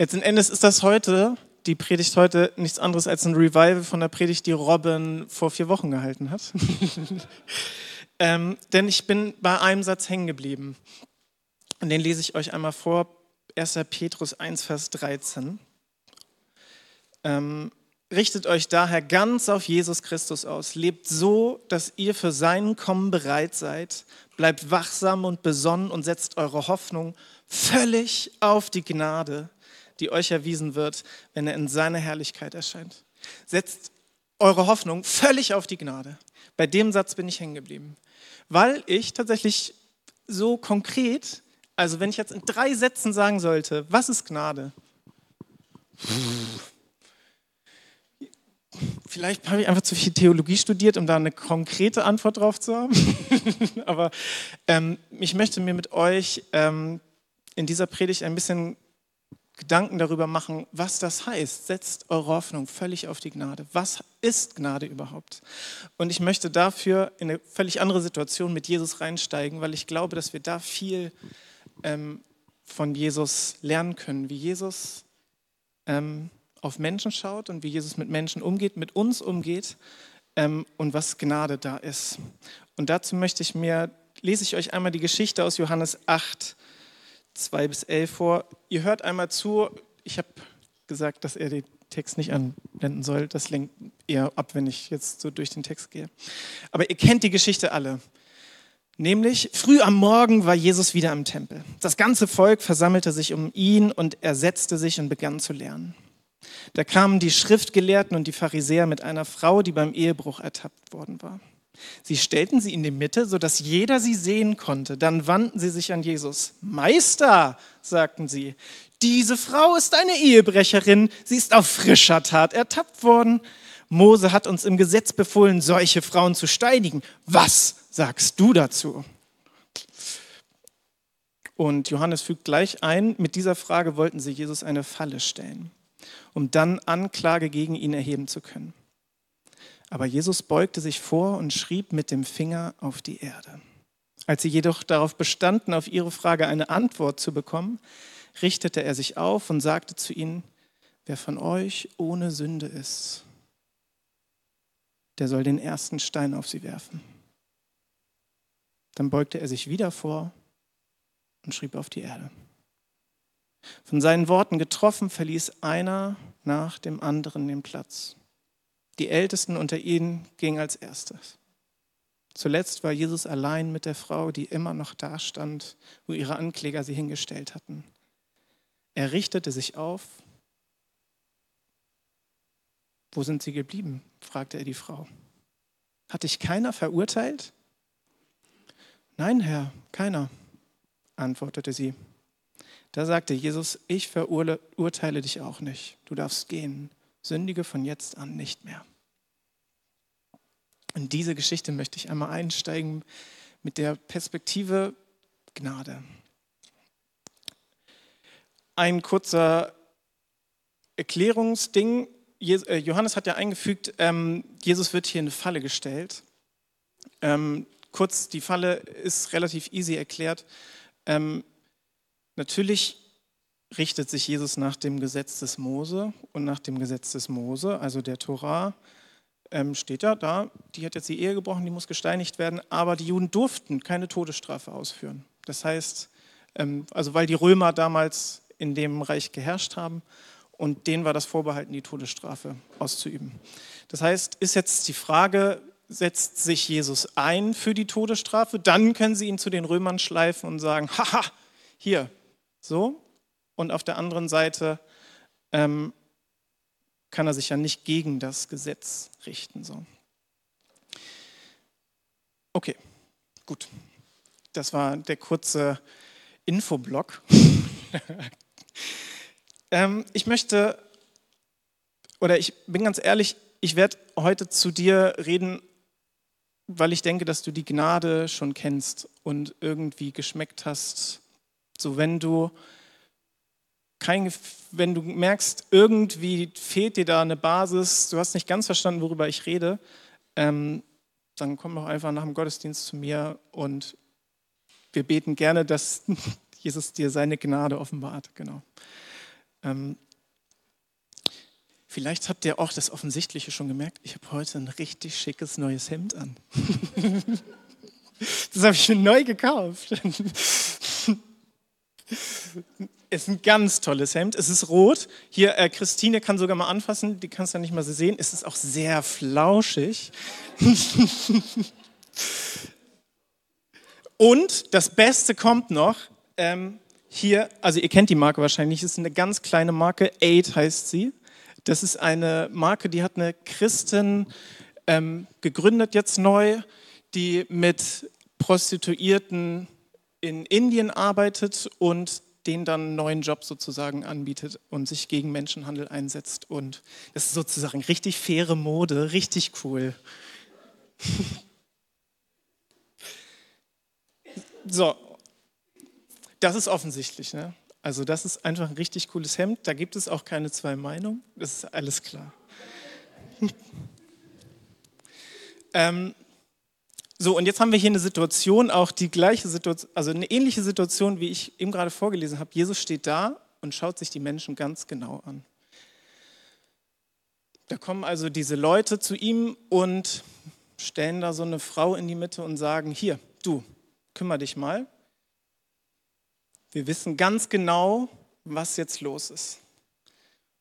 Letzten Endes ist das heute, die Predigt heute, nichts anderes als ein Revival von der Predigt, die Robin vor vier Wochen gehalten hat. ähm, denn ich bin bei einem Satz hängen geblieben. Und den lese ich euch einmal vor. 1. Petrus 1, Vers 13. Ähm, richtet euch daher ganz auf Jesus Christus aus. Lebt so, dass ihr für sein Kommen bereit seid. Bleibt wachsam und besonnen und setzt eure Hoffnung völlig auf die Gnade, die euch erwiesen wird, wenn er in seiner Herrlichkeit erscheint. Setzt eure Hoffnung völlig auf die Gnade. Bei dem Satz bin ich hängen geblieben, weil ich tatsächlich so konkret, also wenn ich jetzt in drei Sätzen sagen sollte, was ist Gnade? Vielleicht habe ich einfach zu viel Theologie studiert, um da eine konkrete Antwort drauf zu haben. Aber ähm, ich möchte mir mit euch ähm, in dieser Predigt ein bisschen Gedanken darüber machen, was das heißt. Setzt eure Hoffnung völlig auf die Gnade. Was ist Gnade überhaupt? Und ich möchte dafür in eine völlig andere Situation mit Jesus reinsteigen, weil ich glaube, dass wir da viel ähm, von Jesus lernen können, wie Jesus ähm, auf Menschen schaut und wie Jesus mit Menschen umgeht, mit uns umgeht ähm, und was Gnade da ist. Und dazu möchte ich mir, lese ich euch einmal die Geschichte aus Johannes 8, 2 bis 11 vor. Ihr hört einmal zu. Ich habe gesagt, dass er den Text nicht anblenden soll. Das lenkt eher ab, wenn ich jetzt so durch den Text gehe. Aber ihr kennt die Geschichte alle. Nämlich, früh am Morgen war Jesus wieder im Tempel. Das ganze Volk versammelte sich um ihn und er setzte sich und begann zu lernen. Da kamen die Schriftgelehrten und die Pharisäer mit einer Frau, die beim Ehebruch ertappt worden war. Sie stellten sie in die Mitte, sodass jeder sie sehen konnte. Dann wandten sie sich an Jesus. Meister, sagten sie, diese Frau ist eine Ehebrecherin. Sie ist auf frischer Tat ertappt worden. Mose hat uns im Gesetz befohlen, solche Frauen zu steinigen. Was sagst du dazu? Und Johannes fügt gleich ein, mit dieser Frage wollten sie Jesus eine Falle stellen, um dann Anklage gegen ihn erheben zu können. Aber Jesus beugte sich vor und schrieb mit dem Finger auf die Erde. Als sie jedoch darauf bestanden, auf ihre Frage eine Antwort zu bekommen, richtete er sich auf und sagte zu ihnen, wer von euch ohne Sünde ist, der soll den ersten Stein auf sie werfen. Dann beugte er sich wieder vor und schrieb auf die Erde. Von seinen Worten getroffen, verließ einer nach dem anderen den Platz. Die Ältesten unter ihnen gingen als erstes. Zuletzt war Jesus allein mit der Frau, die immer noch da stand, wo ihre Ankläger sie hingestellt hatten. Er richtete sich auf. Wo sind sie geblieben? fragte er die Frau. Hat dich keiner verurteilt? Nein, Herr, keiner, antwortete sie. Da sagte Jesus, ich verurteile dich auch nicht. Du darfst gehen. Sündige von jetzt an nicht mehr. In diese Geschichte möchte ich einmal einsteigen mit der Perspektive Gnade. Ein kurzer Erklärungsding. Äh, Johannes hat ja eingefügt, ähm, Jesus wird hier in eine Falle gestellt. Ähm, kurz, die Falle ist relativ easy erklärt. Ähm, natürlich richtet sich Jesus nach dem Gesetz des Mose und nach dem Gesetz des Mose, also der Torah, ähm, steht ja da, die hat jetzt die Ehe gebrochen, die muss gesteinigt werden, aber die Juden durften keine Todesstrafe ausführen. Das heißt, ähm, also weil die Römer damals in dem Reich geherrscht haben und denen war das vorbehalten, die Todesstrafe auszuüben. Das heißt, ist jetzt die Frage, setzt sich Jesus ein für die Todesstrafe, dann können sie ihn zu den Römern schleifen und sagen, haha, hier, so. Und auf der anderen Seite ähm, kann er sich ja nicht gegen das Gesetz richten. So. Okay, gut. Das war der kurze Infoblock. ähm, ich möchte, oder ich bin ganz ehrlich, ich werde heute zu dir reden, weil ich denke, dass du die Gnade schon kennst und irgendwie geschmeckt hast. So, wenn du kein, wenn du merkst, irgendwie fehlt dir da eine Basis, du hast nicht ganz verstanden, worüber ich rede, ähm, dann komm doch einfach nach dem Gottesdienst zu mir und wir beten gerne, dass Jesus dir seine Gnade offenbart. Genau. Ähm, vielleicht habt ihr auch das Offensichtliche schon gemerkt. Ich habe heute ein richtig schickes neues Hemd an. das habe ich mir neu gekauft. Ist ein ganz tolles Hemd. Es ist rot. Hier, äh, Christine kann sogar mal anfassen. Die kannst du ja nicht mal so sehen. Es ist auch sehr flauschig. Und das Beste kommt noch. Ähm, hier, also ihr kennt die Marke wahrscheinlich, es ist eine ganz kleine Marke, Aid heißt sie. Das ist eine Marke, die hat eine Christin ähm, gegründet jetzt neu, die mit Prostituierten in Indien arbeitet und denen dann einen neuen Job sozusagen anbietet und sich gegen Menschenhandel einsetzt. Und das ist sozusagen richtig faire Mode, richtig cool. So, das ist offensichtlich. Ne? Also das ist einfach ein richtig cooles Hemd. Da gibt es auch keine zwei Meinungen. Das ist alles klar. ähm, so, und jetzt haben wir hier eine Situation, auch die gleiche Situation, also eine ähnliche Situation, wie ich eben gerade vorgelesen habe. Jesus steht da und schaut sich die Menschen ganz genau an. Da kommen also diese Leute zu ihm und stellen da so eine Frau in die Mitte und sagen, hier, du, kümmere dich mal. Wir wissen ganz genau, was jetzt los ist.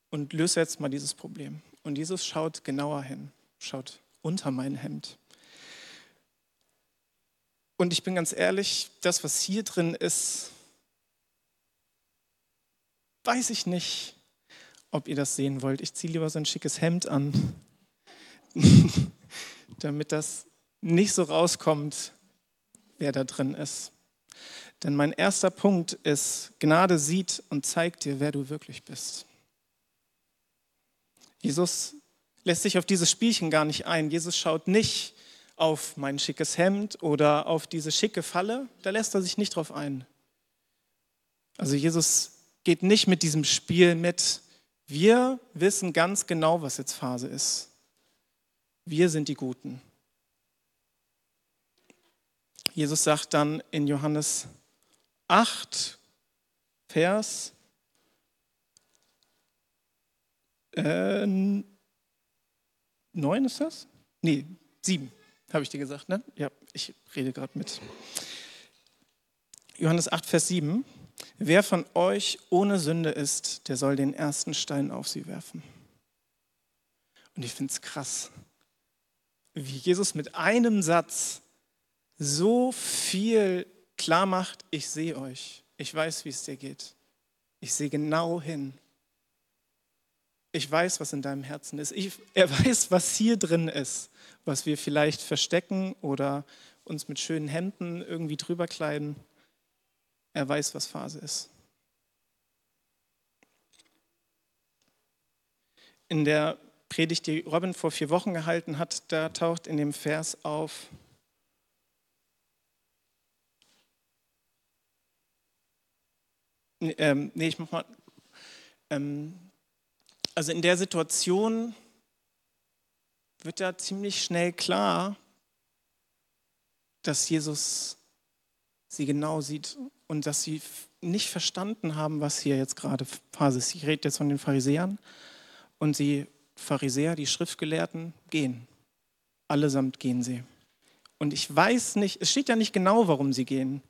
Und löse jetzt mal dieses Problem. Und Jesus schaut genauer hin, schaut unter mein Hemd. Und ich bin ganz ehrlich, das, was hier drin ist, weiß ich nicht, ob ihr das sehen wollt. Ich ziehe lieber so ein schickes Hemd an, damit das nicht so rauskommt, wer da drin ist. Denn mein erster Punkt ist, Gnade sieht und zeigt dir, wer du wirklich bist. Jesus lässt sich auf dieses Spielchen gar nicht ein. Jesus schaut nicht auf mein schickes Hemd oder auf diese schicke Falle. Da lässt er sich nicht drauf ein. Also Jesus geht nicht mit diesem Spiel mit. Wir wissen ganz genau, was jetzt Phase ist. Wir sind die Guten. Jesus sagt dann in Johannes 8, Vers äh, 9 ist das? Nee, 7, habe ich dir gesagt, ne? Ja, ich rede gerade mit. Johannes 8, Vers 7. Wer von euch ohne Sünde ist, der soll den ersten Stein auf sie werfen. Und ich finde es krass, wie Jesus mit einem Satz so viel klar macht, ich sehe euch, ich weiß, wie es dir geht. Ich sehe genau hin. Ich weiß, was in deinem Herzen ist. Ich, er weiß, was hier drin ist, was wir vielleicht verstecken oder uns mit schönen Händen irgendwie drüber kleiden. Er weiß, was Phase ist. In der Predigt, die Robin vor vier Wochen gehalten hat, da taucht in dem Vers auf, Ähm, nee, ich mach mal. Ähm, also in der Situation wird da ziemlich schnell klar, dass Jesus sie genau sieht und dass sie nicht verstanden haben, was hier jetzt gerade Phase ist. Ich rede jetzt von den Pharisäern und die Pharisäer, die Schriftgelehrten, gehen. Allesamt gehen sie. Und ich weiß nicht, es steht ja nicht genau, warum sie gehen.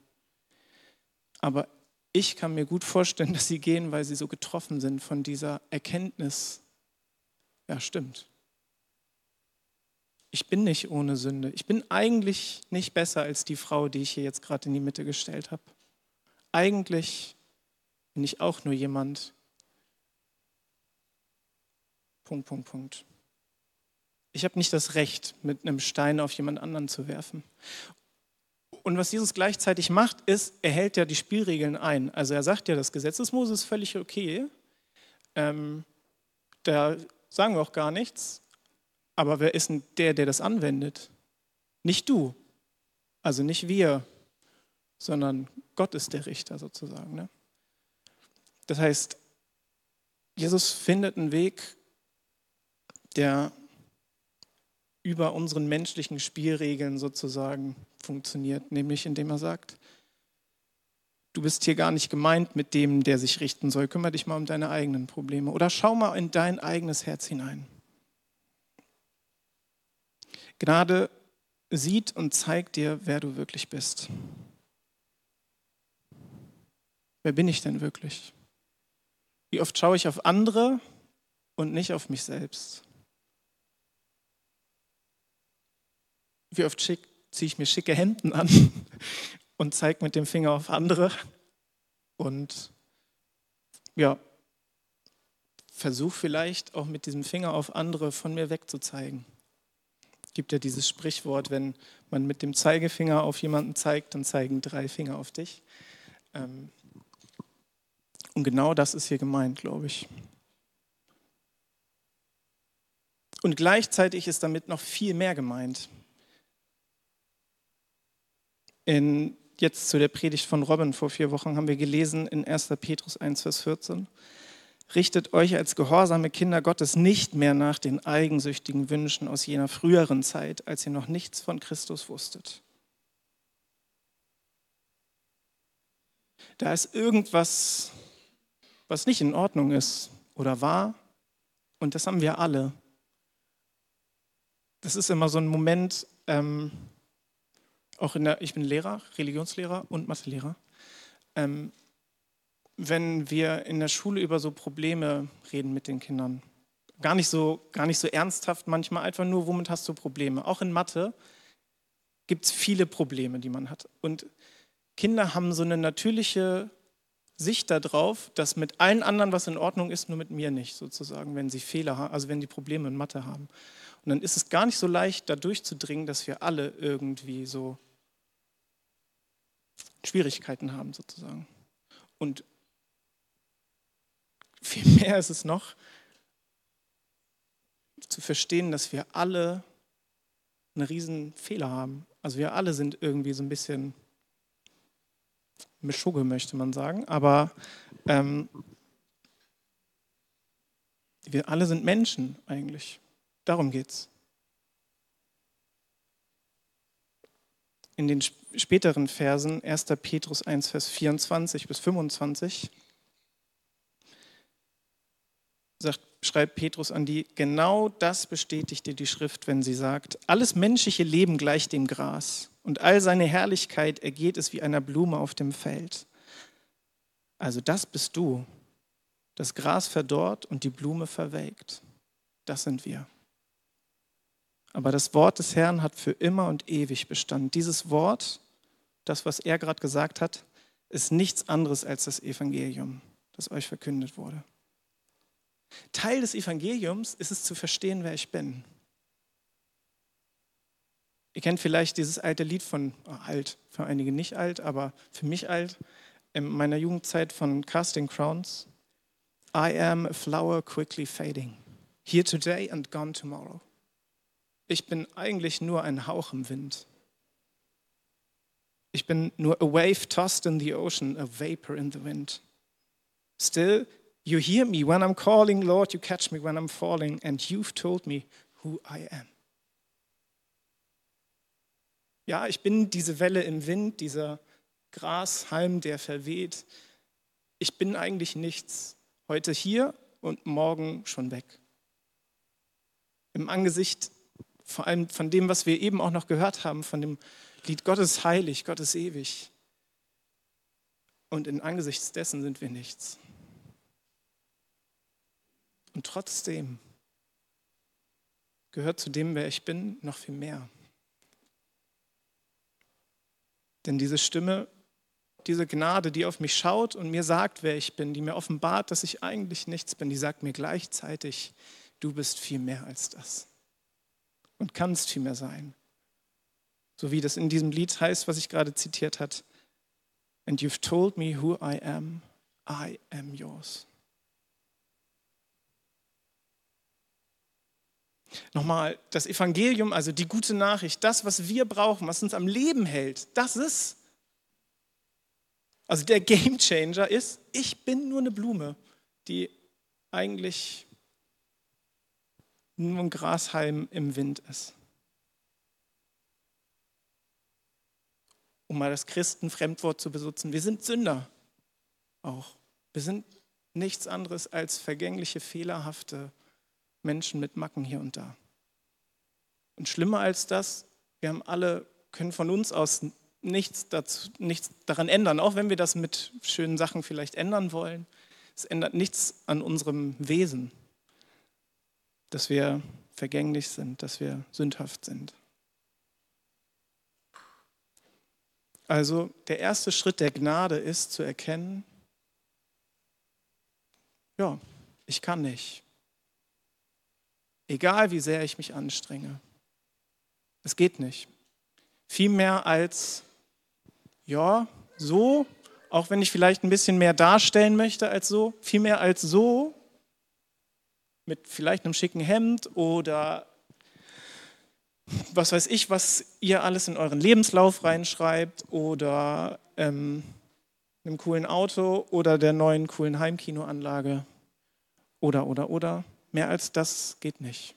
Aber ich kann mir gut vorstellen, dass sie gehen, weil sie so getroffen sind von dieser Erkenntnis. Ja, stimmt. Ich bin nicht ohne Sünde. Ich bin eigentlich nicht besser als die Frau, die ich hier jetzt gerade in die Mitte gestellt habe. Eigentlich bin ich auch nur jemand. Punkt, Punkt, Punkt. Ich habe nicht das Recht, mit einem Stein auf jemand anderen zu werfen. Und was Jesus gleichzeitig macht, ist, er hält ja die Spielregeln ein. Also er sagt ja, das Gesetz des Moses ist völlig okay. Ähm, da sagen wir auch gar nichts. Aber wer ist denn der, der das anwendet? Nicht du. Also nicht wir, sondern Gott ist der Richter sozusagen. Ne? Das heißt, Jesus findet einen Weg, der über unseren menschlichen Spielregeln sozusagen funktioniert, nämlich indem er sagt, du bist hier gar nicht gemeint mit dem, der sich richten soll. Kümmere dich mal um deine eigenen Probleme oder schau mal in dein eigenes Herz hinein. Gnade sieht und zeigt dir, wer du wirklich bist. Wer bin ich denn wirklich? Wie oft schaue ich auf andere und nicht auf mich selbst? Wie oft ziehe ich mir schicke Hemden an und zeige mit dem Finger auf andere und ja, versuche vielleicht auch mit diesem Finger auf andere von mir wegzuzeigen. Es gibt ja dieses Sprichwort, wenn man mit dem Zeigefinger auf jemanden zeigt, dann zeigen drei Finger auf dich. Ähm, und genau das ist hier gemeint, glaube ich. Und gleichzeitig ist damit noch viel mehr gemeint. In, jetzt zu der Predigt von Robin vor vier Wochen haben wir gelesen in 1. Petrus 1, Vers 14. Richtet euch als gehorsame Kinder Gottes nicht mehr nach den eigensüchtigen Wünschen aus jener früheren Zeit, als ihr noch nichts von Christus wusstet. Da ist irgendwas was nicht in Ordnung ist oder war. Und das haben wir alle. Das ist immer so ein Moment, ähm, auch in der, ich bin Lehrer, Religionslehrer und Mathelehrer. Ähm, wenn wir in der Schule über so Probleme reden mit den Kindern, gar nicht so, gar nicht so ernsthaft manchmal, einfach nur, womit hast du Probleme? Auch in Mathe gibt es viele Probleme, die man hat. Und Kinder haben so eine natürliche Sicht darauf, dass mit allen anderen was in Ordnung ist, nur mit mir nicht, sozusagen, wenn sie Fehler haben, also wenn die Probleme in Mathe haben. Und dann ist es gar nicht so leicht, da durchzudringen, dass wir alle irgendwie so Schwierigkeiten haben, sozusagen. Und viel mehr ist es noch, zu verstehen, dass wir alle einen riesen Fehler haben. Also wir alle sind irgendwie so ein bisschen Mischugge, möchte man sagen. Aber ähm, wir alle sind Menschen eigentlich. Darum geht's. In den späteren Versen, 1. Petrus 1, Vers 24 bis 25, sagt, schreibt Petrus an die, genau das bestätigt dir die Schrift, wenn sie sagt, alles menschliche Leben gleicht dem Gras und all seine Herrlichkeit ergeht es wie einer Blume auf dem Feld. Also das bist du. Das Gras verdorrt und die Blume verwelkt. Das sind wir. Aber das Wort des Herrn hat für immer und ewig Bestand. Dieses Wort, das, was er gerade gesagt hat, ist nichts anderes als das Evangelium, das euch verkündet wurde. Teil des Evangeliums ist es zu verstehen, wer ich bin. Ihr kennt vielleicht dieses alte Lied von, oh, alt, für einige nicht alt, aber für mich alt, in meiner Jugendzeit von Casting Crowns. I am a flower quickly fading, here today and gone tomorrow. Ich bin eigentlich nur ein Hauch im Wind. Ich bin nur a wave tossed in the ocean, a vapor in the wind. Still, you hear me when I'm calling, Lord, you catch me when I'm falling, and you've told me who I am. Ja, ich bin diese Welle im Wind, dieser Grashalm, der verweht. Ich bin eigentlich nichts. Heute hier und morgen schon weg. Im Angesicht vor allem von dem, was wir eben auch noch gehört haben, von dem Lied Gott ist heilig, Gott ist ewig. Und in Angesichts dessen sind wir nichts. Und trotzdem gehört zu dem, wer ich bin, noch viel mehr. Denn diese Stimme, diese Gnade, die auf mich schaut und mir sagt, wer ich bin, die mir offenbart, dass ich eigentlich nichts bin, die sagt mir gleichzeitig, du bist viel mehr als das und kannst viel mehr sein. So wie das in diesem Lied heißt, was ich gerade zitiert hat. And you've told me who I am, I am yours. Nochmal, das Evangelium, also die gute Nachricht, das, was wir brauchen, was uns am Leben hält, das ist, also der Game Changer ist, ich bin nur eine Blume, die eigentlich nur ein Grashalm im Wind ist. um mal das Christenfremdwort zu benutzen, wir sind Sünder auch. Wir sind nichts anderes als vergängliche, fehlerhafte Menschen mit Macken hier und da. Und schlimmer als das, wir haben alle, können von uns aus nichts, dazu, nichts daran ändern, auch wenn wir das mit schönen Sachen vielleicht ändern wollen. Es ändert nichts an unserem Wesen, dass wir vergänglich sind, dass wir sündhaft sind. Also der erste Schritt der Gnade ist zu erkennen, ja, ich kann nicht. Egal wie sehr ich mich anstrenge. Es geht nicht. Viel mehr als, ja, so, auch wenn ich vielleicht ein bisschen mehr darstellen möchte als so, viel mehr als so, mit vielleicht einem schicken Hemd oder was weiß ich, was ihr alles in euren Lebenslauf reinschreibt oder ähm, einem coolen Auto oder der neuen coolen Heimkinoanlage oder, oder, oder. Mehr als das geht nicht.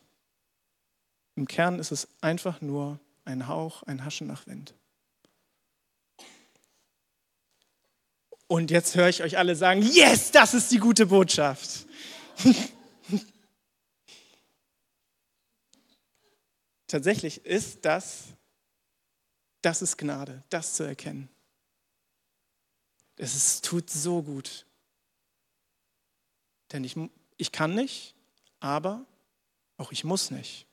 Im Kern ist es einfach nur ein Hauch, ein Haschen nach Wind. Und jetzt höre ich euch alle sagen, yes, das ist die gute Botschaft. Tatsächlich ist das, das ist Gnade, das zu erkennen. Es ist, tut so gut. Denn ich, ich kann nicht, aber auch ich muss nicht.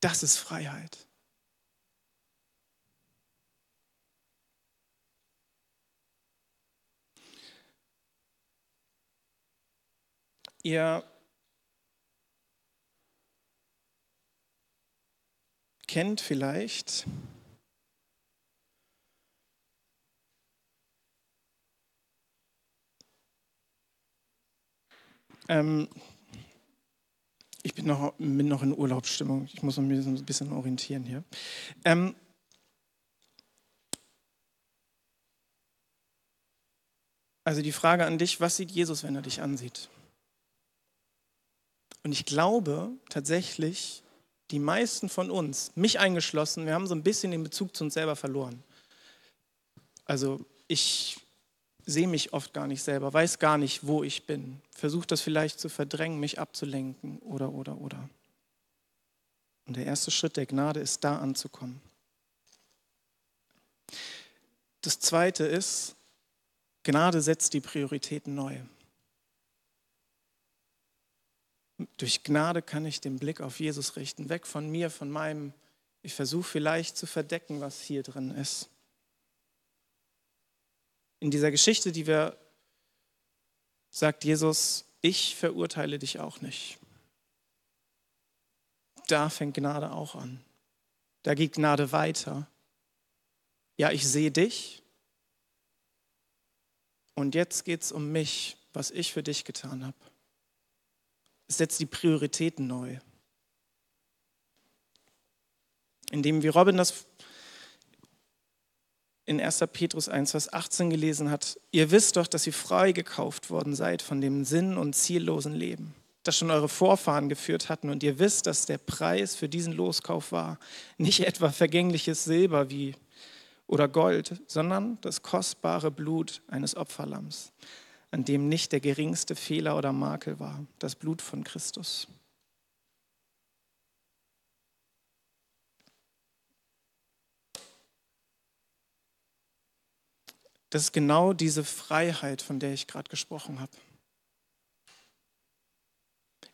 Das ist Freiheit. Ihr kennt vielleicht ähm, ich bin noch, bin noch in Urlaubsstimmung. Ich muss mich ein bisschen orientieren hier. Ähm, also die Frage an dich, was sieht Jesus, wenn er dich ansieht? Und ich glaube tatsächlich, die meisten von uns, mich eingeschlossen, wir haben so ein bisschen den Bezug zu uns selber verloren. Also ich sehe mich oft gar nicht selber, weiß gar nicht, wo ich bin, versuche das vielleicht zu verdrängen, mich abzulenken oder, oder, oder. Und der erste Schritt der Gnade ist, da anzukommen. Das zweite ist, Gnade setzt die Prioritäten neu. Durch Gnade kann ich den Blick auf Jesus richten, weg von mir, von meinem, ich versuche vielleicht zu verdecken, was hier drin ist in dieser Geschichte, die wir, sagt Jesus, ich verurteile dich auch nicht. Da fängt Gnade auch an. Da geht Gnade weiter. Ja, ich sehe dich. Und jetzt geht es um mich, was ich für dich getan habe. Setzt die Prioritäten neu. Indem, wie Robin das in 1. Petrus 1, Vers 18 gelesen hat, ihr wisst doch, dass ihr frei gekauft worden seid von dem sinn- und ziellosen Leben, das schon eure Vorfahren geführt hatten. Und ihr wisst, dass der Preis für diesen Loskauf war nicht etwa vergängliches Silber wie oder Gold, sondern das kostbare Blut eines Opferlamms, an dem nicht der geringste Fehler oder Makel war, das Blut von Christus. Das ist genau diese Freiheit, von der ich gerade gesprochen habe.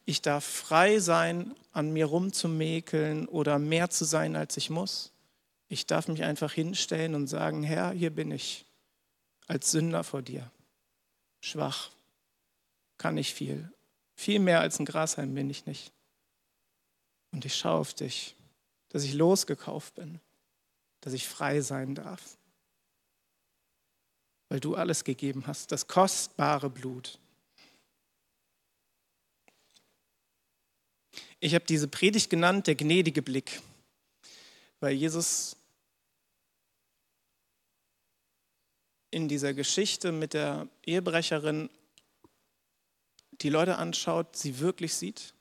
Ich darf frei sein, an mir rumzumäkeln oder mehr zu sein, als ich muss. Ich darf mich einfach hinstellen und sagen, Herr, hier bin ich als Sünder vor dir. Schwach, kann nicht viel. Viel mehr als ein Grashalm bin ich nicht. Und ich schaue auf dich, dass ich losgekauft bin, dass ich frei sein darf weil du alles gegeben hast, das kostbare Blut. Ich habe diese Predigt genannt, der gnädige Blick, weil Jesus in dieser Geschichte mit der Ehebrecherin die Leute anschaut, sie wirklich sieht.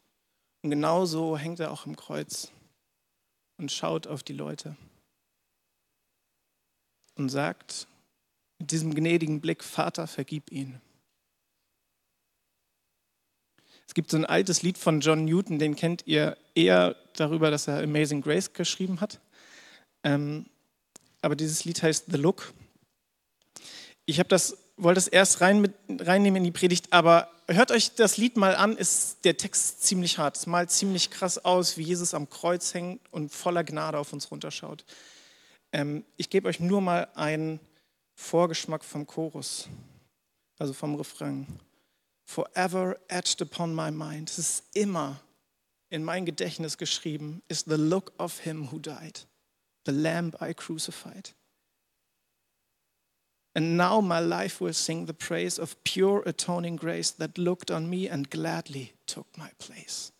Und genauso hängt er auch im Kreuz und schaut auf die Leute. und sagt mit diesem gnädigen Blick, Vater, vergib ihn. Es gibt so ein altes Lied von John Newton, den kennt ihr eher darüber, dass er Amazing Grace geschrieben hat. Ähm, aber dieses Lied heißt The Look. Ich habe das, wollte das erst rein mit, reinnehmen in die Predigt, aber hört euch das Lied mal an, ist der Text ziemlich hart. Es malt ziemlich krass aus, wie Jesus am Kreuz hängt und voller Gnade auf uns runterschaut. Ähm, ich gebe euch nur mal einen Vorgeschmack vom Chorus, also vom Refrain forever etched upon my mind. Es ist immer in mein Gedächtnis geschrieben, is the look of him who died, the lamb I crucified. And now my life will sing the praise of pure atoning grace that looked on me and gladly took my place.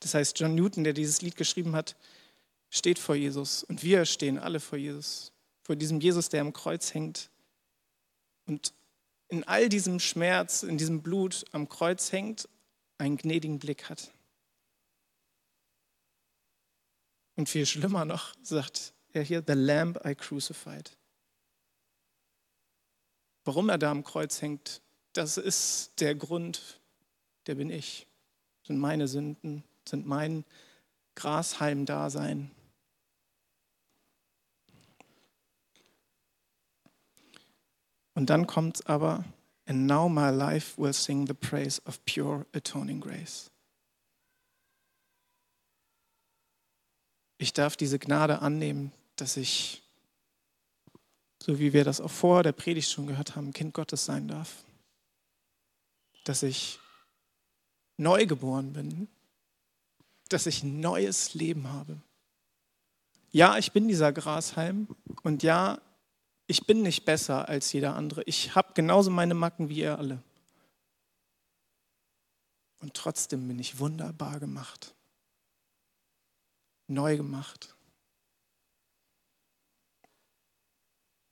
Das heißt, John Newton, der dieses Lied geschrieben hat, steht vor Jesus und wir stehen alle vor Jesus vor diesem Jesus, der am Kreuz hängt und in all diesem Schmerz, in diesem Blut am Kreuz hängt, einen gnädigen Blick hat. Und viel schlimmer noch, sagt er hier, The Lamb I crucified. Warum er da am Kreuz hängt, das ist der Grund, der bin ich. Sind meine Sünden, sind mein Grashalm-Dasein. Und dann kommt aber, and now my life will sing the praise of pure atoning grace. Ich darf diese Gnade annehmen, dass ich, so wie wir das auch vor der Predigt schon gehört haben, Kind Gottes sein darf. Dass ich neu geboren bin, dass ich ein neues Leben habe. Ja, ich bin dieser Grashalm und ja, ich bin nicht besser als jeder andere. Ich habe genauso meine Macken wie ihr alle. Und trotzdem bin ich wunderbar gemacht. Neu gemacht.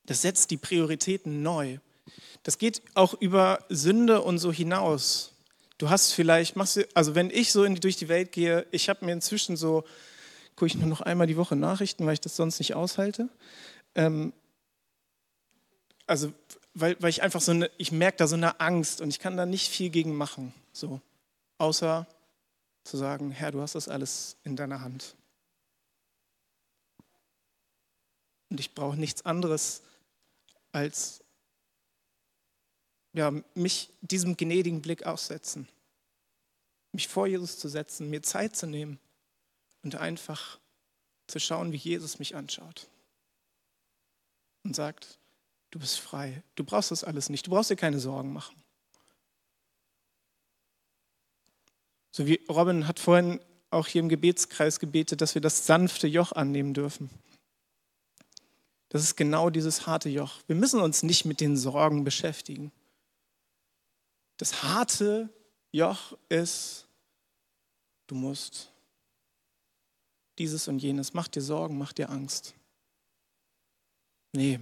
Das setzt die Prioritäten neu. Das geht auch über Sünde und so hinaus. Du hast vielleicht, machst also wenn ich so die, durch die Welt gehe, ich habe mir inzwischen so, gucke ich nur noch einmal die Woche Nachrichten, weil ich das sonst nicht aushalte. Ähm, also weil, weil ich einfach so eine, ich merke da so eine Angst und ich kann da nicht viel gegen machen, so, außer zu sagen, Herr, du hast das alles in deiner Hand. Und ich brauche nichts anderes, als ja, mich diesem gnädigen Blick aussetzen, mich vor Jesus zu setzen, mir Zeit zu nehmen und einfach zu schauen, wie Jesus mich anschaut und sagt, Du bist frei. Du brauchst das alles nicht. Du brauchst dir keine Sorgen machen. So wie Robin hat vorhin auch hier im Gebetskreis gebetet, dass wir das sanfte Joch annehmen dürfen. Das ist genau dieses harte Joch. Wir müssen uns nicht mit den Sorgen beschäftigen. Das harte Joch ist, du musst dieses und jenes. Mach dir Sorgen, mach dir Angst. Nee,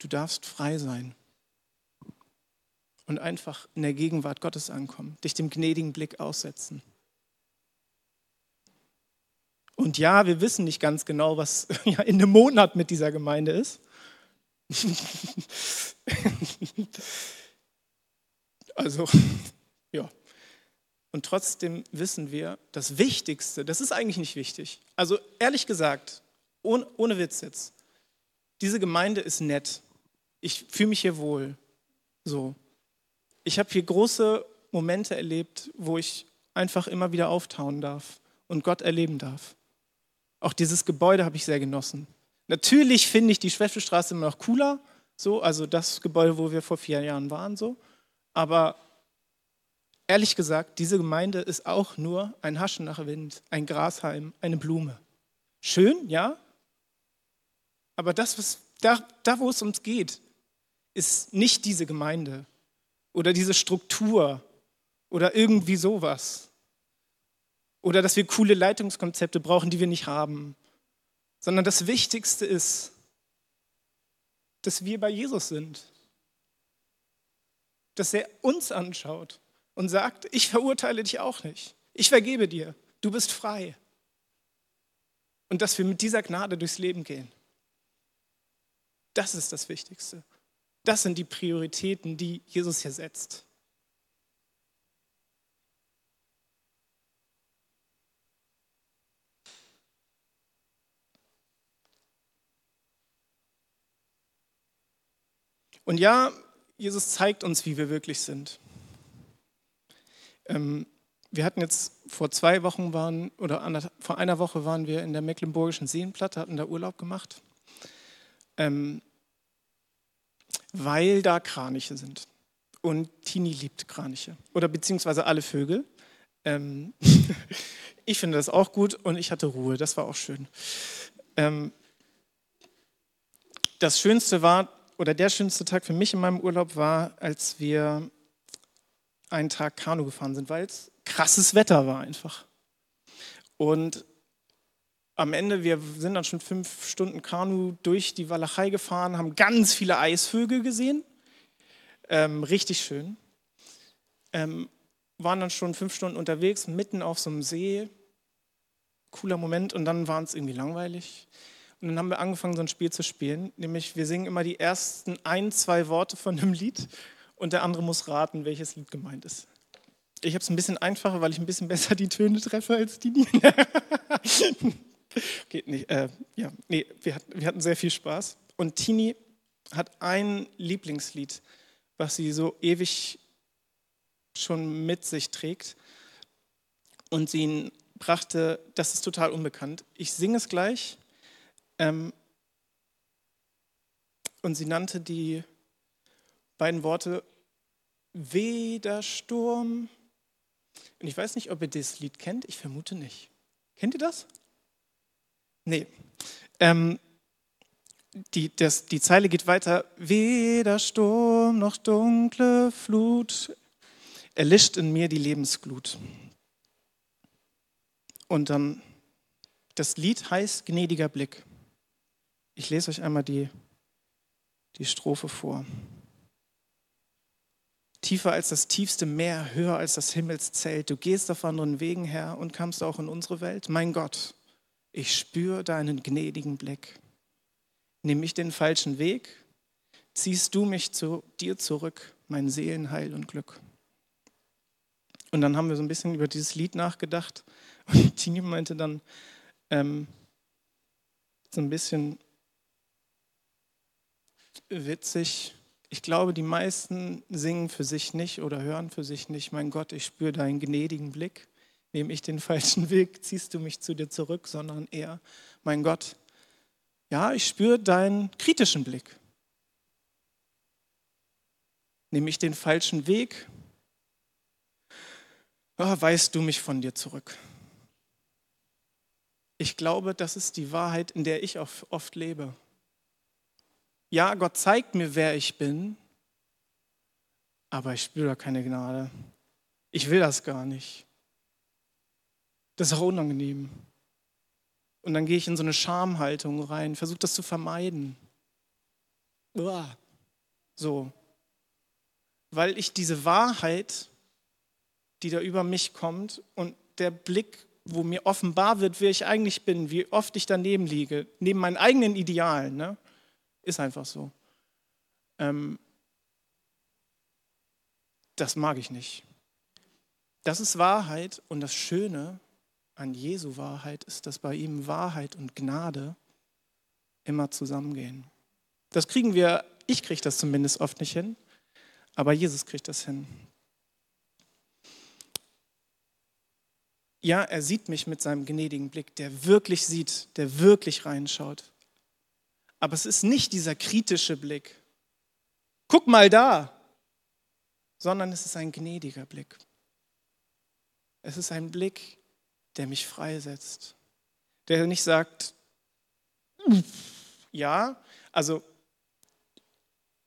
Du darfst frei sein und einfach in der Gegenwart Gottes ankommen, dich dem gnädigen Blick aussetzen. Und ja, wir wissen nicht ganz genau, was ja, in einem Monat mit dieser Gemeinde ist. also, ja. Und trotzdem wissen wir, das Wichtigste, das ist eigentlich nicht wichtig. Also ehrlich gesagt, ohne, ohne Witz jetzt, diese Gemeinde ist nett ich fühle mich hier wohl. So. Ich habe hier große Momente erlebt, wo ich einfach immer wieder auftauen darf und Gott erleben darf. Auch dieses Gebäude habe ich sehr genossen. Natürlich finde ich die Schweffelstraße immer noch cooler, so, also das Gebäude, wo wir vor vier Jahren waren, so. Aber ehrlich gesagt, diese Gemeinde ist auch nur ein Haschen nach Wind, ein Grashalm, eine Blume. Schön, ja. Aber das, was da, da wo es uns geht, ist nicht diese Gemeinde oder diese Struktur oder irgendwie sowas. Oder dass wir coole Leitungskonzepte brauchen, die wir nicht haben. Sondern das Wichtigste ist, dass wir bei Jesus sind. Dass er uns anschaut und sagt, ich verurteile dich auch nicht. Ich vergebe dir. Du bist frei. und dass wir mit dieser Gnade durchs Leben gehen. Das ist das Wichtigste. Das sind die Prioritäten, die Jesus hier setzt. Und ja, Jesus zeigt uns, wie wir wirklich sind. Ähm, wir hatten jetzt vor zwei Wochen waren, oder vor einer Woche waren wir in der Mecklenburgischen Seenplatte, hatten da Urlaub gemacht, ähm, weil da Kraniche sind. Und Tini liebt Kraniche. Oder beziehungsweise alle Vögel. Ähm, ich finde das auch gut und ich hatte Ruhe, das war auch schön. Ähm, das Schönste war, oder der schönste Tag für mich in meinem Urlaub war, als wir einen Tag Kanu gefahren sind, weil es krasses Wetter war einfach. Und am Ende, wir sind dann schon fünf Stunden Kanu durch die Walachei gefahren, haben ganz viele Eisvögel gesehen. Ähm, richtig schön. Ähm, waren dann schon fünf Stunden unterwegs, mitten auf so einem See. Cooler Moment und dann war es irgendwie langweilig. Und dann haben wir angefangen, so ein Spiel zu spielen, nämlich wir singen immer die ersten ein, zwei Worte von einem Lied und der andere muss raten, welches Lied gemeint ist. Ich habe es ein bisschen einfacher, weil ich ein bisschen besser die Töne treffe als die. Geht nicht. Äh, ja, nee, wir hatten, wir hatten sehr viel Spaß. Und Tini hat ein Lieblingslied, was sie so ewig schon mit sich trägt. Und sie brachte, das ist total unbekannt. Ich singe es gleich und sie nannte die beiden Worte Weder Sturm. Und ich weiß nicht, ob ihr das Lied kennt. Ich vermute nicht. Kennt ihr das? Nee. Ähm, die, das, die Zeile geht weiter. Weder Sturm noch dunkle Flut erlischt in mir die Lebensglut. Und dann, das Lied heißt Gnädiger Blick. Ich lese euch einmal die, die Strophe vor. Tiefer als das tiefste Meer, höher als das Himmelszelt. Du gehst auf anderen Wegen her und kamst auch in unsere Welt. Mein Gott, ich spüre deinen gnädigen Blick. Nimm ich den falschen Weg, ziehst du mich zu dir zurück, mein Seelenheil und Glück. Und dann haben wir so ein bisschen über dieses Lied nachgedacht. Und Tini meinte dann ähm, so ein bisschen, witzig. Ich glaube, die meisten singen für sich nicht oder hören für sich nicht. Mein Gott, ich spüre deinen gnädigen Blick. Nehme ich den falschen Weg, ziehst du mich zu dir zurück, sondern eher, mein Gott, ja, ich spüre deinen kritischen Blick. Nehme ich den falschen Weg, oh, weist du mich von dir zurück. Ich glaube, das ist die Wahrheit, in der ich oft lebe ja, Gott zeigt mir, wer ich bin, aber ich spüre da keine Gnade. Ich will das gar nicht. Das ist auch unangenehm. Und dann gehe ich in so eine Schamhaltung rein, versuche das zu vermeiden. Uah. So. Weil ich diese Wahrheit, die da über mich kommt und der Blick, wo mir offenbar wird, wer ich eigentlich bin, wie oft ich daneben liege, neben meinen eigenen Idealen, ne? Ist einfach so. Ähm, das mag ich nicht. Das ist Wahrheit und das Schöne an Jesu Wahrheit ist, dass bei ihm Wahrheit und Gnade immer zusammengehen. Das kriegen wir, ich kriege das zumindest oft nicht hin, aber Jesus kriegt das hin. Ja, er sieht mich mit seinem gnädigen Blick, der wirklich sieht, der wirklich reinschaut. Aber es ist nicht dieser kritische Blick. Guck mal da, sondern es ist ein gnädiger Blick. Es ist ein Blick, der mich freisetzt, der nicht sagt, ja, also,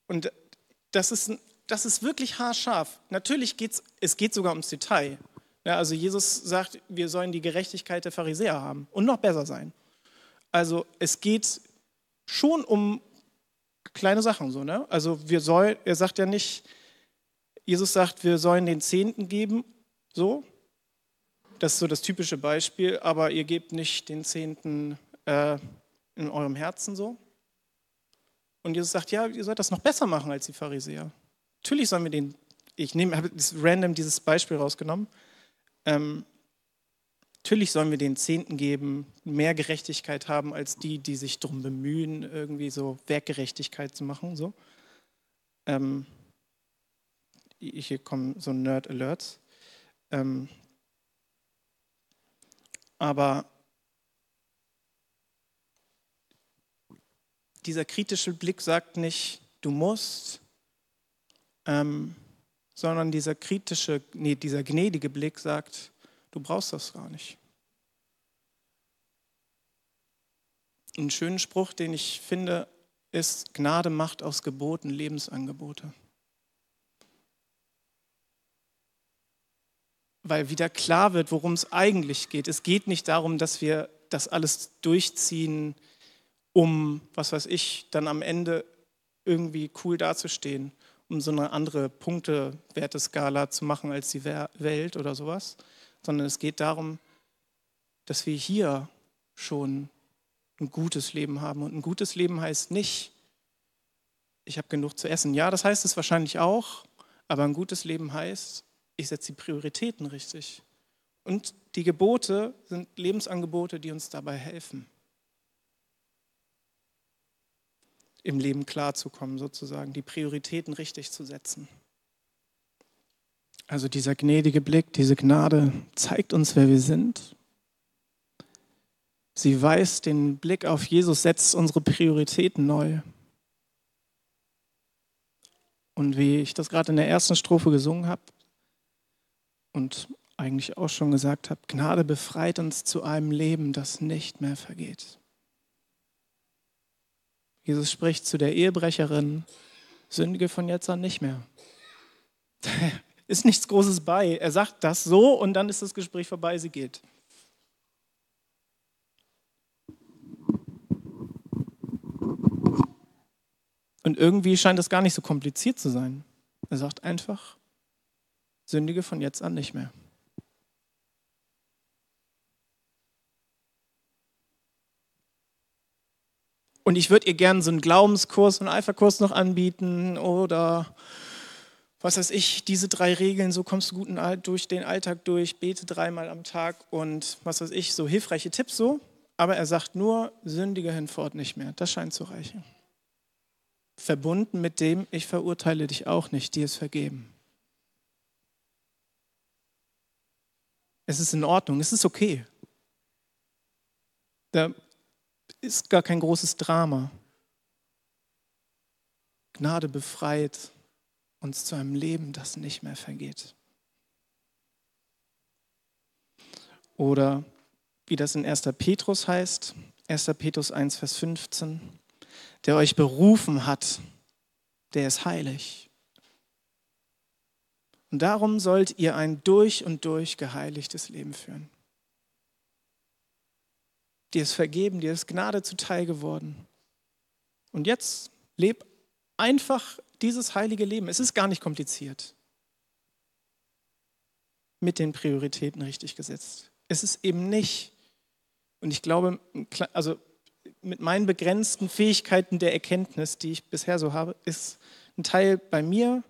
und das ist, das ist wirklich haarscharf. Natürlich geht es geht sogar ums Detail. Ja, also Jesus sagt, wir sollen die Gerechtigkeit der Pharisäer haben und noch besser sein. Also es geht schon um kleine Sachen so, ne? Also wir sollen, er sagt ja nicht, Jesus sagt, wir sollen den Zehnten geben, so. Das ist so das typische Beispiel, aber ihr gebt nicht den Zehnten äh, in eurem Herzen so. Und Jesus sagt, ja, ihr sollt das noch besser machen als die Pharisäer. Natürlich sollen wir den, ich nehme, habe random dieses Beispiel rausgenommen. Ähm, natürlich sollen wir den Zehnten geben, mehr Gerechtigkeit haben als die, die sich darum bemühen, irgendwie so Werkgerechtigkeit zu machen. So. Ähm, hier kommen so Nerd-Alerts. Ähm, aber dieser kritische Blick sagt nicht, du musst, ähm, sondern dieser kritische, nee, dieser gnädige Blick sagt, du brauchst das gar nicht. Ein schöner Spruch, den ich finde, ist, Gnade macht aus Geboten Lebensangebote. Weil wieder klar wird, worum es eigentlich geht. Es geht nicht darum, dass wir das alles durchziehen, um, was weiß ich, dann am Ende irgendwie cool dazustehen, um so eine andere Punktewerteskala zu machen als die Welt oder sowas, sondern es geht darum, dass wir hier schon ein gutes Leben haben. Und ein gutes Leben heißt nicht, ich habe genug zu essen. Ja, das heißt es wahrscheinlich auch, aber ein gutes Leben heißt, ich setze die Prioritäten richtig. Und die Gebote sind Lebensangebote, die uns dabei helfen. im Leben klarzukommen, sozusagen, die Prioritäten richtig zu setzen. Also dieser gnädige Blick, diese Gnade zeigt uns, wer wir sind. Sie weist den Blick auf Jesus, setzt unsere Prioritäten neu. Und wie ich das gerade in der ersten Strophe gesungen habe und eigentlich auch schon gesagt habe, Gnade befreit uns zu einem Leben, das nicht mehr vergeht. Jesus spricht zu der Ehebrecherin, sündige von jetzt an nicht mehr. ist nichts Großes bei. Er sagt das so und dann ist das Gespräch vorbei, sie geht. Und irgendwie scheint das gar nicht so kompliziert zu sein. Er sagt einfach, sündige von jetzt an nicht mehr. Und ich würde ihr gerne so einen Glaubenskurs, einen Eiferkurs noch anbieten oder was weiß ich, diese drei Regeln, so kommst du gut durch den Alltag durch, bete dreimal am Tag und was weiß ich, so hilfreiche Tipps so. Aber er sagt nur, sündige hinfort nicht mehr. Das scheint zu reichen. Verbunden mit dem, ich verurteile dich auch nicht, dir ist vergeben. Es ist in Ordnung, es ist okay. Da ist gar kein großes Drama. Gnade befreit uns zu einem Leben, das nicht mehr vergeht. Oder wie das in 1. Petrus heißt, 1. Petrus 1, Vers 15, der euch berufen hat, der ist heilig. Und darum sollt ihr ein durch und durch geheiligtes Leben führen. Dir ist vergeben, dir ist Gnade zuteil geworden. Und jetzt leb einfach dieses heilige Leben. Es ist gar nicht kompliziert. Mit den Prioritäten richtig gesetzt. Es ist eben nicht, und ich glaube, also mit meinen begrenzten Fähigkeiten der Erkenntnis, die ich bisher so habe, ist ein Teil bei mir,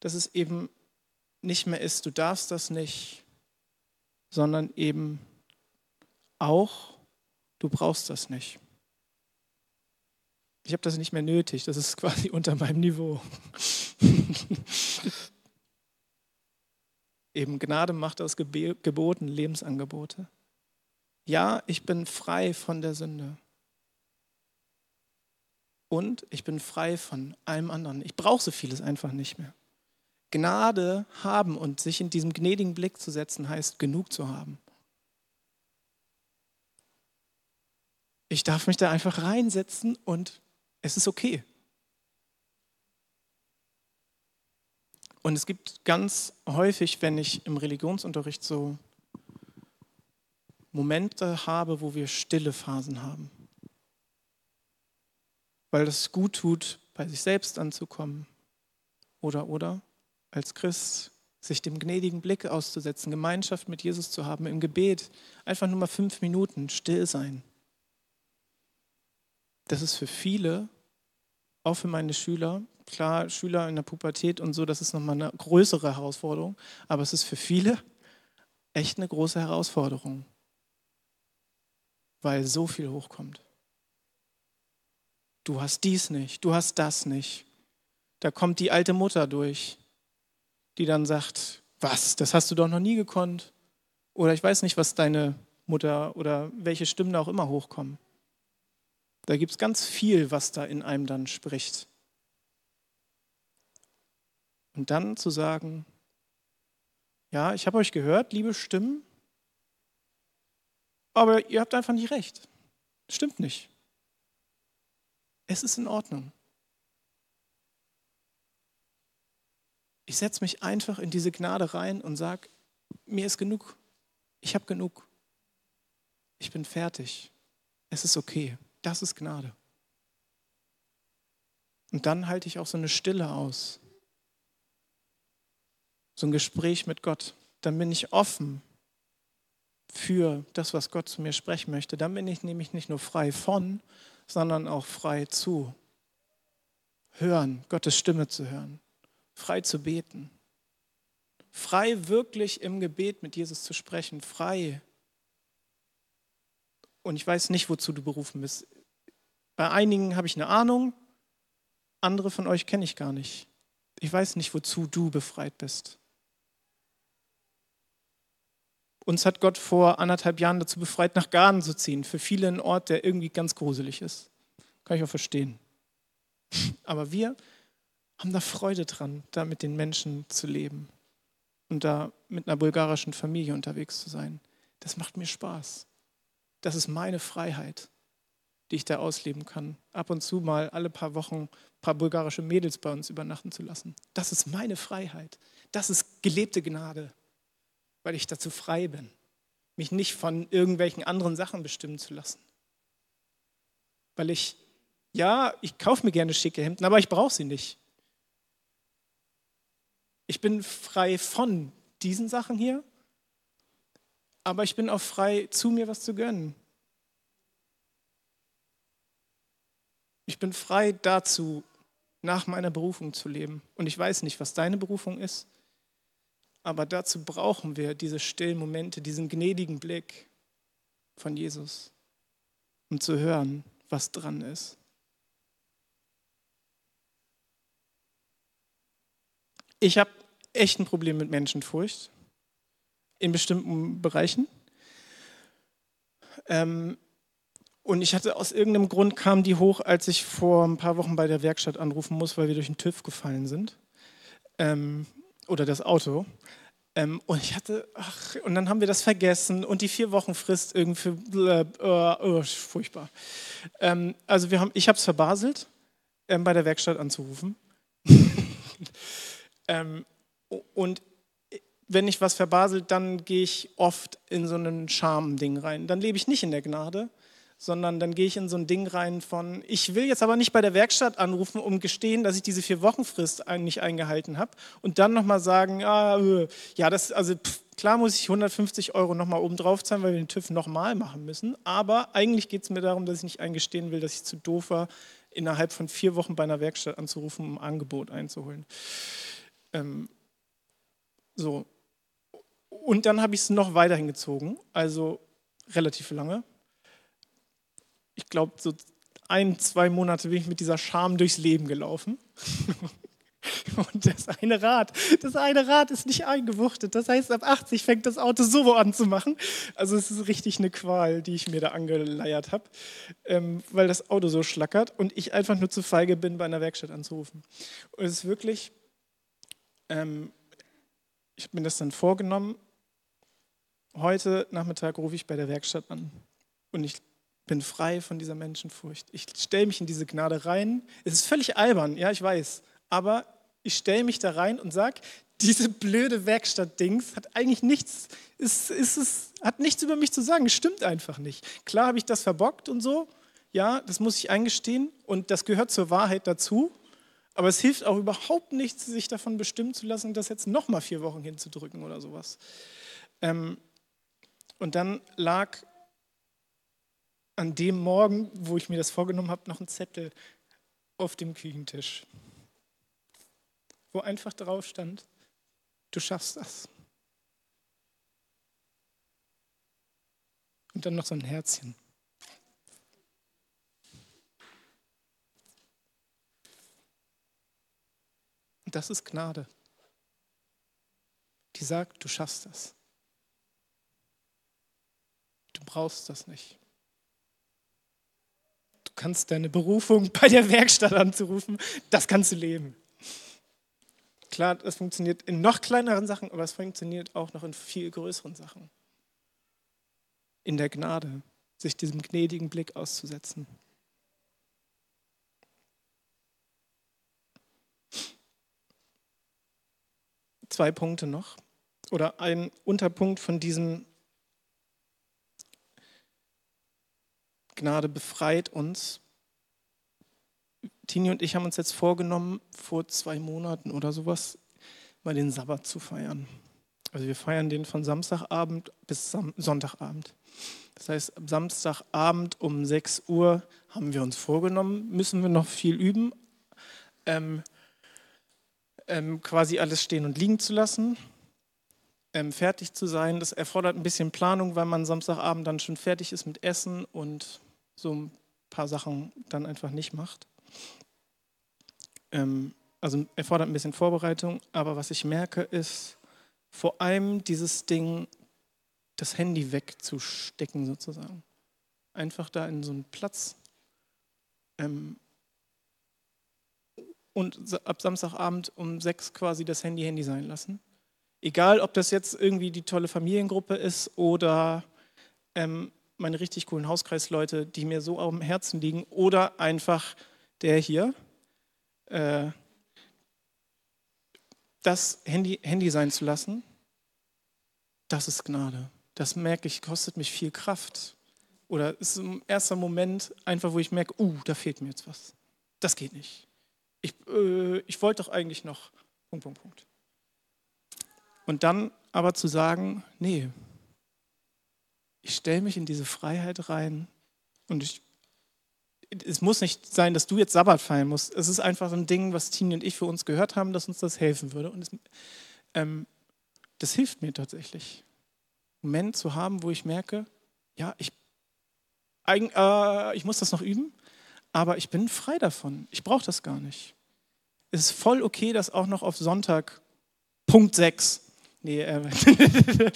dass es eben nicht mehr ist, du darfst das nicht, sondern eben auch Du brauchst das nicht. Ich habe das nicht mehr nötig, das ist quasi unter meinem Niveau. Eben Gnade macht aus Geboten Lebensangebote. Ja, ich bin frei von der Sünde. Und ich bin frei von allem anderen. Ich brauche so vieles einfach nicht mehr. Gnade haben und sich in diesem gnädigen Blick zu setzen, heißt genug zu haben. Ich darf mich da einfach reinsetzen und es ist okay. Und es gibt ganz häufig, wenn ich im Religionsunterricht so Momente habe, wo wir stille Phasen haben. Weil es gut tut, bei sich selbst anzukommen. Oder, oder, als Christ, sich dem gnädigen Blick auszusetzen, Gemeinschaft mit Jesus zu haben, im Gebet, einfach nur mal fünf Minuten still sein das ist für viele, auch für meine Schüler, klar, Schüler in der Pubertät und so, das ist nochmal eine größere Herausforderung, aber es ist für viele echt eine große Herausforderung, weil so viel hochkommt. Du hast dies nicht, du hast das nicht. Da kommt die alte Mutter durch, die dann sagt, was, das hast du doch noch nie gekonnt. Oder ich weiß nicht, was deine Mutter oder welche Stimmen da auch immer hochkommen. Da gibt es ganz viel, was da in einem dann spricht. Und dann zu sagen, ja, ich habe euch gehört, liebe Stimmen, aber ihr habt einfach nicht recht. Stimmt nicht. Es ist in Ordnung. Ich setze mich einfach in diese Gnade rein und sage, mir ist genug. Ich habe genug. Ich bin fertig. Es ist okay. Das ist Gnade. Und dann halte ich auch so eine Stille aus. So ein Gespräch mit Gott. Dann bin ich offen für das, was Gott zu mir sprechen möchte. Dann bin ich nämlich nicht nur frei von, sondern auch frei zu. Hören, Gottes Stimme zu hören frei zu beten, frei wirklich im Gebet mit Jesus zu sprechen, frei. Und ich weiß nicht, wozu du berufen bist. Bei einigen habe ich eine Ahnung, andere von euch kenne ich gar nicht. Ich weiß nicht, wozu du befreit bist. Uns hat Gott vor anderthalb Jahren dazu befreit, nach Garden zu ziehen. Für viele ein Ort, der irgendwie ganz gruselig ist. Kann ich auch verstehen. Aber wir haben da Freude dran, da mit den Menschen zu leben und da mit einer bulgarischen Familie unterwegs zu sein. Das macht mir Spaß. Das ist meine Freiheit, die ich da ausleben kann. Ab und zu mal alle paar Wochen ein paar bulgarische Mädels bei uns übernachten zu lassen. Das ist meine Freiheit. Das ist gelebte Gnade, weil ich dazu frei bin, mich nicht von irgendwelchen anderen Sachen bestimmen zu lassen. Weil ich, ja, ich kaufe mir gerne schicke Hemden, aber ich brauche sie nicht. Ich bin frei von diesen Sachen hier, aber ich bin auch frei, zu mir was zu gönnen. Ich bin frei dazu, nach meiner Berufung zu leben. Und ich weiß nicht, was deine Berufung ist, aber dazu brauchen wir diese stillen Momente, diesen gnädigen Blick von Jesus, um zu hören, was dran ist. Ich habe echt ein Problem mit Menschenfurcht in bestimmten Bereichen. Ähm, und ich hatte aus irgendeinem Grund kam die hoch, als ich vor ein paar Wochen bei der Werkstatt anrufen muss, weil wir durch den TÜV gefallen sind. Ähm, oder das Auto. Ähm, und ich hatte, ach, und dann haben wir das vergessen und die vier Wochen Frist irgendwie, äh, äh, furchtbar. Ähm, also wir haben, ich habe es verbaselt, ähm, bei der Werkstatt anzurufen. Ähm, und wenn ich was verbaselt, dann gehe ich oft in so ein Scham-Ding rein. Dann lebe ich nicht in der Gnade, sondern dann gehe ich in so ein Ding rein von, ich will jetzt aber nicht bei der Werkstatt anrufen, um gestehen, dass ich diese vier Wochenfrist nicht eingehalten habe und dann nochmal sagen, ah, äh, ja, das, also pff, klar muss ich 150 Euro nochmal oben drauf zahlen, weil wir den TÜV nochmal machen müssen, aber eigentlich geht es mir darum, dass ich nicht eingestehen will, dass ich zu doof war, innerhalb von vier Wochen bei einer Werkstatt anzurufen, um ein Angebot einzuholen. Ähm, so. Und dann habe ich es noch weiter hingezogen, also relativ lange. Ich glaube, so ein, zwei Monate bin ich mit dieser Scham durchs Leben gelaufen. Und das eine Rad, das eine Rad ist nicht eingewuchtet. Das heißt, ab 80 fängt das Auto so an zu machen. Also es ist richtig eine Qual, die ich mir da angeleiert habe, ähm, weil das Auto so schlackert und ich einfach nur zu feige bin, bei einer Werkstatt anzurufen. Und es ist wirklich, ähm, ich habe mir das dann vorgenommen, heute Nachmittag rufe ich bei der Werkstatt an und ich bin frei von dieser Menschenfurcht. Ich stelle mich in diese Gnade rein. Es ist völlig albern, ja, ich weiß, aber ich stelle mich da rein und sage, diese blöde Werkstatt-Dings hat eigentlich nichts, ist, ist, ist, hat nichts über mich zu sagen, es stimmt einfach nicht. Klar habe ich das verbockt und so, ja, das muss ich eingestehen und das gehört zur Wahrheit dazu. Aber es hilft auch überhaupt nichts, sich davon bestimmen zu lassen, das jetzt nochmal vier Wochen hinzudrücken oder sowas. Ähm, und dann lag an dem Morgen, wo ich mir das vorgenommen habe, noch einen Zettel auf dem Küchentisch, wo einfach drauf stand, du schaffst das. Und dann noch so ein Herzchen. Und das ist Gnade. Die sagt, du schaffst das. Du brauchst das nicht. Kannst deine Berufung bei der Werkstatt anzurufen, das kannst du leben. Klar, das funktioniert in noch kleineren Sachen, aber es funktioniert auch noch in viel größeren Sachen in der Gnade, sich diesem gnädigen Blick auszusetzen. Zwei Punkte noch oder ein Unterpunkt von diesem Gnade befreit uns. Tini und ich haben uns jetzt vorgenommen, vor zwei Monaten oder sowas mal den Sabbat zu feiern. Also wir feiern den von Samstagabend bis Sonntagabend. Das heißt, am Samstagabend um 6 Uhr haben wir uns vorgenommen, müssen wir noch viel üben, ähm, ähm, quasi alles stehen und liegen zu lassen, ähm, fertig zu sein. Das erfordert ein bisschen Planung, weil man Samstagabend dann schon fertig ist mit Essen und so ein paar Sachen dann einfach nicht macht. Ähm, also erfordert ein bisschen Vorbereitung, aber was ich merke ist vor allem dieses Ding das Handy wegzustecken sozusagen. Einfach da in so einen Platz. Ähm, und ab Samstagabend um sechs quasi das Handy Handy sein lassen. Egal, ob das jetzt irgendwie die tolle Familiengruppe ist oder ähm, meine richtig coolen Hauskreisleute, die mir so am Herzen liegen, oder einfach der hier. Äh, das Handy Handy sein zu lassen, das ist Gnade das merke ich, kostet mich viel Kraft. Oder ist ein erster Moment einfach, wo ich merke, uh, da fehlt mir jetzt was. Das geht nicht. Ich, äh, ich wollte doch eigentlich noch. Punkt, Punkt, Punkt. Und dann aber zu sagen, nee, ich stelle mich in diese Freiheit rein und ich, es muss nicht sein, dass du jetzt Sabbat feiern musst. Es ist einfach ein Ding, was Tini und ich für uns gehört haben, dass uns das helfen würde. Und es, ähm, das hilft mir tatsächlich. Moment zu haben, wo ich merke, ja, ich, äh, ich muss das noch üben, aber ich bin frei davon. Ich brauche das gar nicht. Es ist voll okay, das auch noch auf Sonntag, Punkt 6. Nee, äh,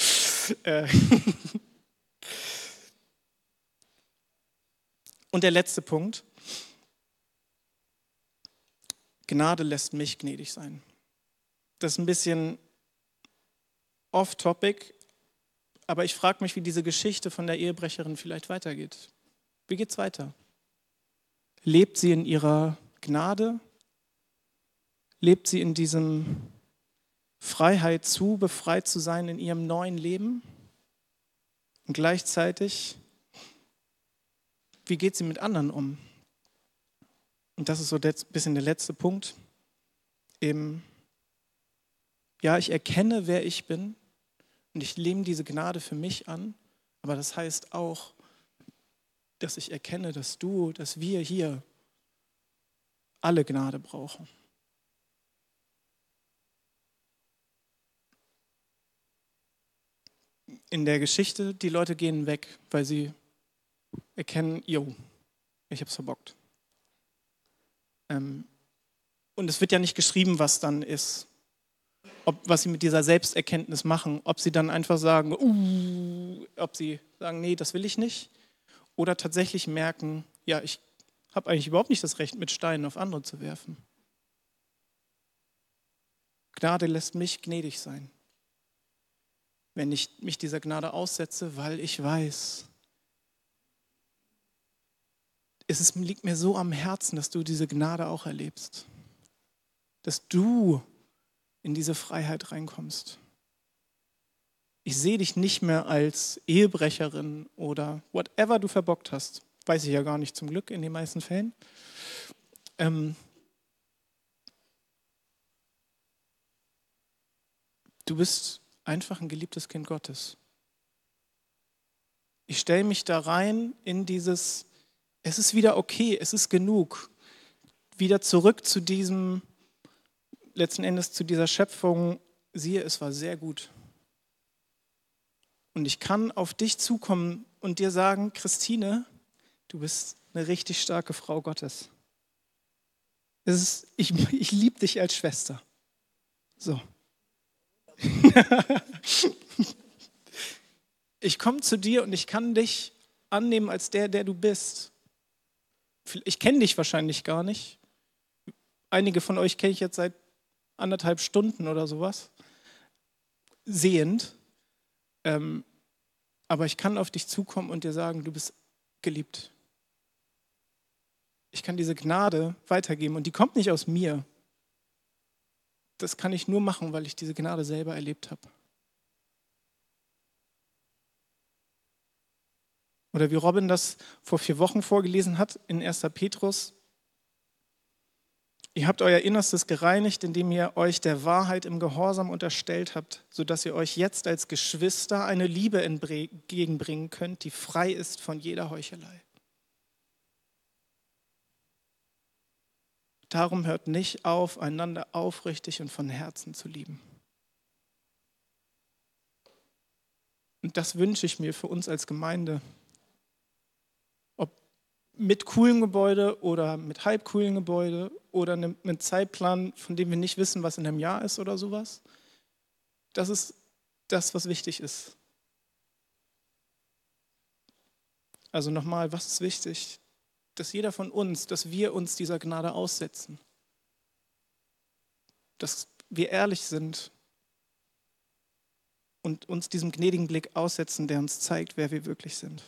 Und der letzte Punkt. Gnade lässt mich gnädig sein. Das ist ein bisschen off-topic, aber ich frage mich, wie diese Geschichte von der Ehebrecherin vielleicht weitergeht. Wie geht es weiter? Lebt sie in ihrer Gnade? Lebt sie in diesem Freiheit zu, befreit zu sein in ihrem neuen Leben? Und gleichzeitig, wie geht sie mit anderen um? Und das ist so ein bisschen der letzte Punkt. Eben, ja, ich erkenne, wer ich bin. Und ich nehme diese Gnade für mich an, aber das heißt auch, dass ich erkenne, dass du, dass wir hier alle Gnade brauchen. In der Geschichte, die Leute gehen weg, weil sie erkennen, jo, ich habe es verbockt. Ähm, und es wird ja nicht geschrieben, was dann ist ob, was sie mit dieser Selbsterkenntnis machen. Ob sie dann einfach sagen, uh, ob sie sagen, nee, das will ich nicht. Oder tatsächlich merken, ja, ich habe eigentlich überhaupt nicht das Recht, mit Steinen auf andere zu werfen. Gnade lässt mich gnädig sein. Wenn ich mich dieser Gnade aussetze, weil ich weiß, es liegt mir so am Herzen, dass du diese Gnade auch erlebst. Dass du in diese Freiheit reinkommst. Ich sehe dich nicht mehr als Ehebrecherin oder whatever du verbockt hast. Weiß ich ja gar nicht zum Glück in den meisten Fällen. Ähm, du bist einfach ein geliebtes Kind Gottes. Ich stelle mich da rein in dieses, es ist wieder okay, es ist genug. Wieder zurück zu diesem, letzten Endes zu dieser Schöpfung, siehe, es war sehr gut. Und ich kann auf dich zukommen und dir sagen, Christine, du bist eine richtig starke Frau Gottes. Ist, ich ich liebe dich als Schwester. So. ich komme zu dir und ich kann dich annehmen als der, der du bist. Ich kenne dich wahrscheinlich gar nicht. Einige von euch kenne ich jetzt seit anderthalb Stunden oder sowas. Sehend. Ähm, aber ich kann auf dich zukommen und dir sagen, du bist geliebt. Ich kann diese Gnade weitergeben und die kommt nicht aus mir. Das kann ich nur machen, weil ich diese Gnade selber erlebt habe. Oder wie Robin das vor vier Wochen vorgelesen hat in 1. Petrus. Ihr habt euer Innerstes gereinigt, indem ihr euch der Wahrheit im Gehorsam unterstellt habt, sodass ihr euch jetzt als Geschwister eine Liebe entgegenbringen könnt, die frei ist von jeder Heuchelei. Darum hört nicht auf, einander aufrichtig und von Herzen zu lieben. Und das wünsche ich mir für uns als Gemeinde. Mit coolen Gebäude oder mit halb coolen Gebäude oder einem, einem Zeitplan, von dem wir nicht wissen, was in einem Jahr ist oder sowas. Das ist das, was wichtig ist. Also nochmal, was ist wichtig? dass jeder von uns, dass wir uns dieser Gnade aussetzen. Dass wir ehrlich sind und uns diesem gnädigen Blick aussetzen, der uns zeigt, wer wir wirklich sind.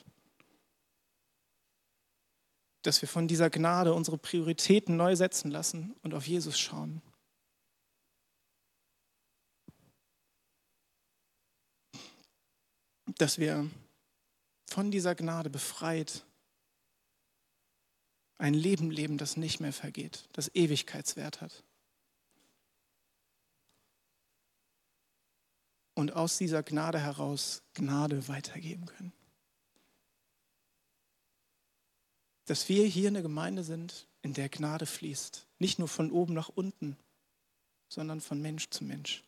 Dass wir von dieser Gnade unsere Prioritäten neu setzen lassen und auf Jesus schauen. Dass wir von dieser Gnade befreit ein Leben leben, das nicht mehr vergeht, das Ewigkeitswert hat. Und aus dieser Gnade heraus Gnade weitergeben können. Dass wir hier eine Gemeinde sind, in der Gnade fließt. Nicht nur von oben nach unten, sondern von Mensch zu Mensch.